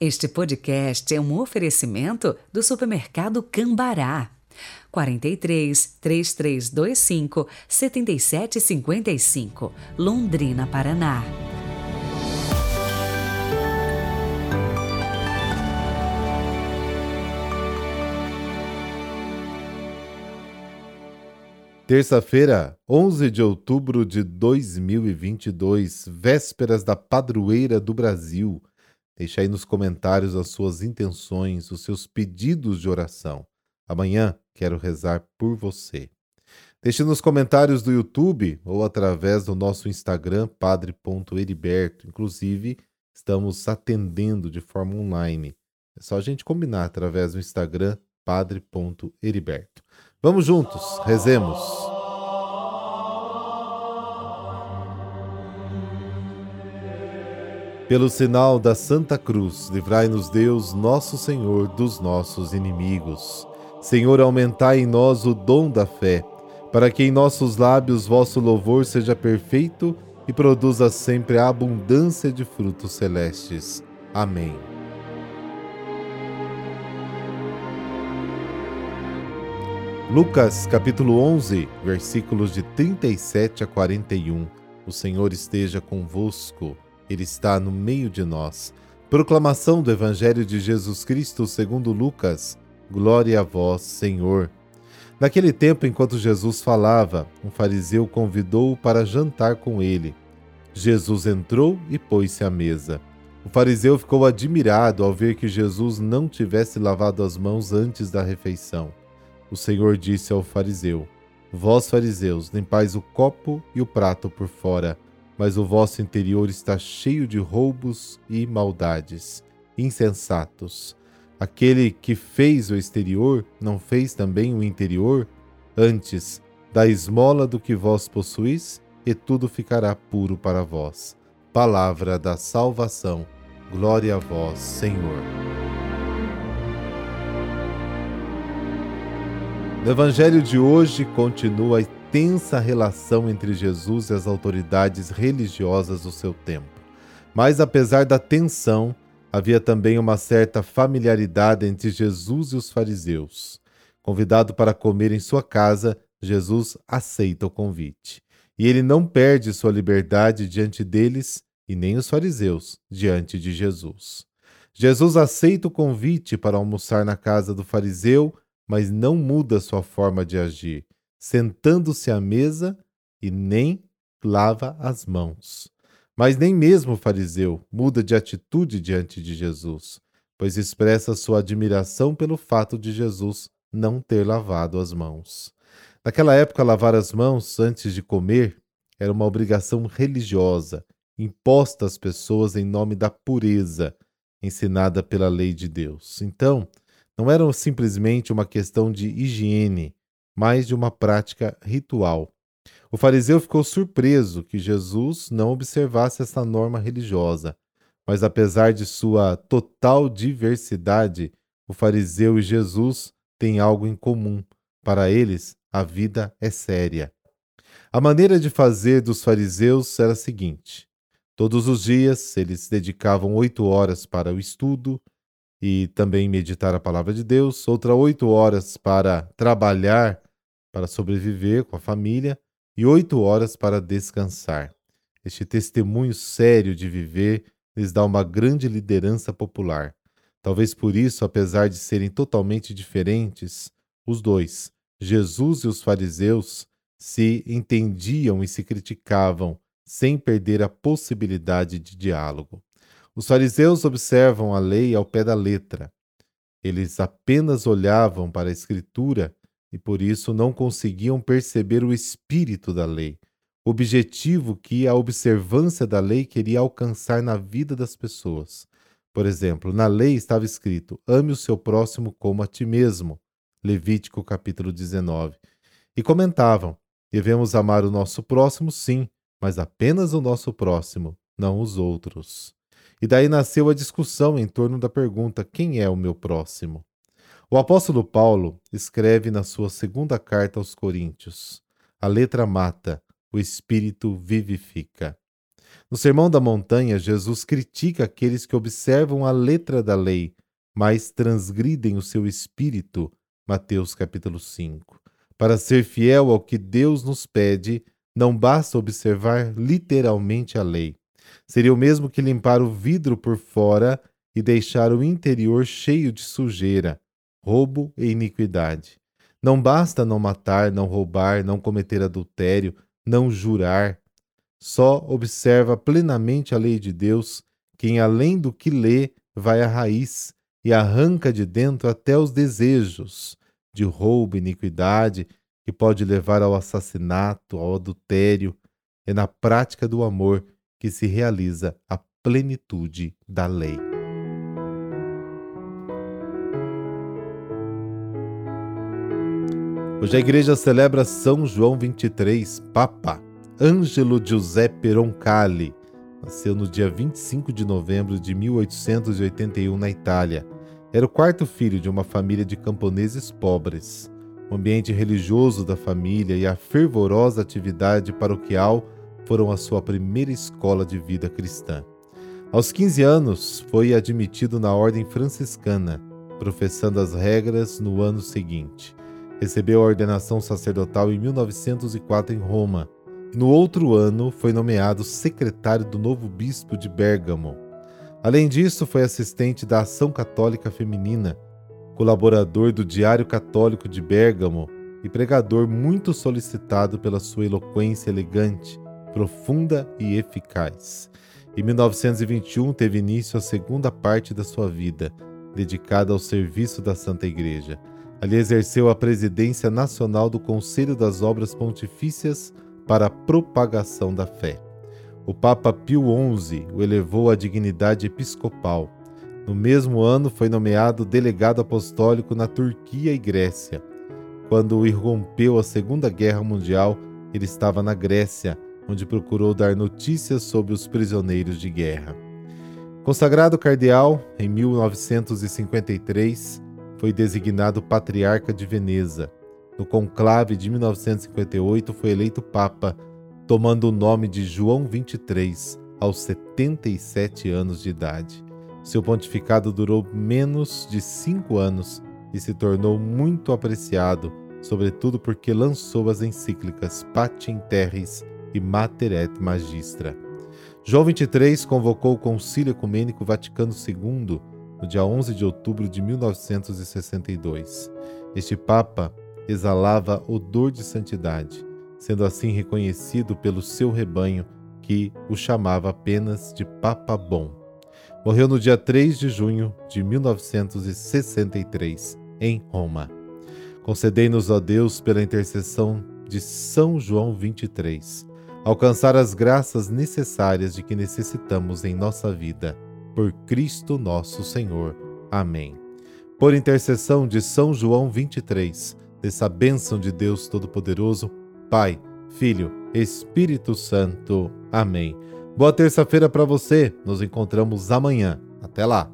Este podcast é um oferecimento do supermercado Cambará. 43 3325 7755, Londrina, Paraná. Terça-feira, 11 de outubro de 2022, vésperas da padroeira do Brasil. Deixe aí nos comentários as suas intenções, os seus pedidos de oração. Amanhã quero rezar por você. Deixe nos comentários do YouTube ou através do nosso Instagram, padre.heriberto. Inclusive, estamos atendendo de forma online. É só a gente combinar através do Instagram, padre.heriberto. Vamos juntos, rezemos. Pelo sinal da Santa Cruz, livrai-nos Deus, nosso Senhor, dos nossos inimigos. Senhor, aumentai em nós o dom da fé, para que em nossos lábios vosso louvor seja perfeito e produza sempre a abundância de frutos celestes. Amém. Lucas capítulo 11, versículos de 37 a 41. O Senhor esteja convosco, Ele está no meio de nós. Proclamação do Evangelho de Jesus Cristo segundo Lucas. Glória a vós, Senhor. Naquele tempo, enquanto Jesus falava, um fariseu convidou-o para jantar com ele. Jesus entrou e pôs-se à mesa. O fariseu ficou admirado ao ver que Jesus não tivesse lavado as mãos antes da refeição. O Senhor disse ao fariseu: Vós, fariseus, limpais o copo e o prato por fora, mas o vosso interior está cheio de roubos e maldades. Insensatos! Aquele que fez o exterior não fez também o interior? Antes, da esmola do que vós possuís, e tudo ficará puro para vós. Palavra da salvação. Glória a vós, Senhor. No Evangelho de hoje continua tensa relação entre Jesus e as autoridades religiosas do seu tempo. Mas apesar da tensão, havia também uma certa familiaridade entre Jesus e os fariseus. Convidado para comer em sua casa, Jesus aceita o convite. E ele não perde sua liberdade diante deles e nem os fariseus diante de Jesus. Jesus aceita o convite para almoçar na casa do fariseu mas não muda sua forma de agir, sentando-se à mesa e nem lava as mãos. Mas nem mesmo o fariseu muda de atitude diante de Jesus, pois expressa sua admiração pelo fato de Jesus não ter lavado as mãos. Naquela época, lavar as mãos antes de comer era uma obrigação religiosa, imposta às pessoas em nome da pureza, ensinada pela lei de Deus. Então, não era simplesmente uma questão de higiene, mas de uma prática ritual. O fariseu ficou surpreso que Jesus não observasse essa norma religiosa, mas apesar de sua total diversidade, o fariseu e Jesus têm algo em comum. Para eles, a vida é séria. A maneira de fazer dos fariseus era a seguinte: todos os dias eles dedicavam oito horas para o estudo, e também meditar a palavra de Deus, outra oito horas para trabalhar, para sobreviver com a família e oito horas para descansar. Este testemunho sério de viver lhes dá uma grande liderança popular. Talvez por isso, apesar de serem totalmente diferentes, os dois, Jesus e os fariseus, se entendiam e se criticavam sem perder a possibilidade de diálogo. Os fariseus observam a lei ao pé da letra. Eles apenas olhavam para a Escritura e por isso não conseguiam perceber o espírito da lei, o objetivo que a observância da lei queria alcançar na vida das pessoas. Por exemplo, na lei estava escrito: ame o seu próximo como a ti mesmo. Levítico capítulo 19. E comentavam: devemos amar o nosso próximo, sim, mas apenas o nosso próximo, não os outros. E daí nasceu a discussão em torno da pergunta: quem é o meu próximo? O apóstolo Paulo escreve na sua segunda carta aos Coríntios: a letra mata, o espírito vivifica. No Sermão da Montanha, Jesus critica aqueles que observam a letra da lei, mas transgridem o seu espírito. Mateus capítulo 5. Para ser fiel ao que Deus nos pede, não basta observar literalmente a lei. Seria o mesmo que limpar o vidro por fora e deixar o interior cheio de sujeira, roubo e iniquidade. Não basta não matar, não roubar, não cometer adultério, não jurar. Só observa plenamente a lei de Deus quem, além do que lê, vai à raiz e arranca de dentro até os desejos de roubo, iniquidade, que pode levar ao assassinato, ao adultério. É na prática do amor que se realiza a plenitude da lei. Hoje a igreja celebra São João 23, Papa. Ângelo Giuseppe Roncalli nasceu no dia 25 de novembro de 1881 na Itália. Era o quarto filho de uma família de camponeses pobres. O ambiente religioso da família e a fervorosa atividade paroquial foram a sua primeira escola de vida cristã. Aos 15 anos, foi admitido na ordem franciscana, professando as regras no ano seguinte. Recebeu a ordenação sacerdotal em 1904 em Roma. E no outro ano, foi nomeado secretário do novo bispo de Bérgamo. Além disso, foi assistente da Ação Católica Feminina, colaborador do Diário Católico de Bérgamo e pregador muito solicitado pela sua eloquência elegante, profunda e eficaz. Em 1921 teve início a segunda parte da sua vida, dedicada ao serviço da Santa Igreja. Ali exerceu a presidência nacional do Conselho das Obras Pontifícias para a propagação da fé. O Papa Pio XI o elevou à dignidade episcopal. No mesmo ano, foi nomeado delegado apostólico na Turquia e Grécia. Quando irrompeu a Segunda Guerra Mundial, ele estava na Grécia, onde procurou dar notícias sobre os prisioneiros de guerra. Consagrado cardeal em 1953, foi designado patriarca de Veneza. No conclave de 1958 foi eleito papa, tomando o nome de João XXIII aos 77 anos de idade. Seu pontificado durou menos de cinco anos e se tornou muito apreciado, sobretudo porque lançou as encíclicas Patem Terris e Mater et Magistra. João XXIII convocou o Concílio Ecumênico Vaticano II no dia 11 de outubro de 1962. Este Papa exalava odor de santidade, sendo assim reconhecido pelo seu rebanho, que o chamava apenas de Papa Bom. Morreu no dia 3 de junho de 1963, em Roma. Concedei-nos, ó Deus, pela intercessão de São João 23, alcançar as graças necessárias de que necessitamos em nossa vida por Cristo nosso Senhor. Amém. Por intercessão de São João 23, dessa bênção de Deus Todo-Poderoso, Pai, Filho, Espírito Santo. Amém. Boa terça-feira para você. Nos encontramos amanhã. Até lá.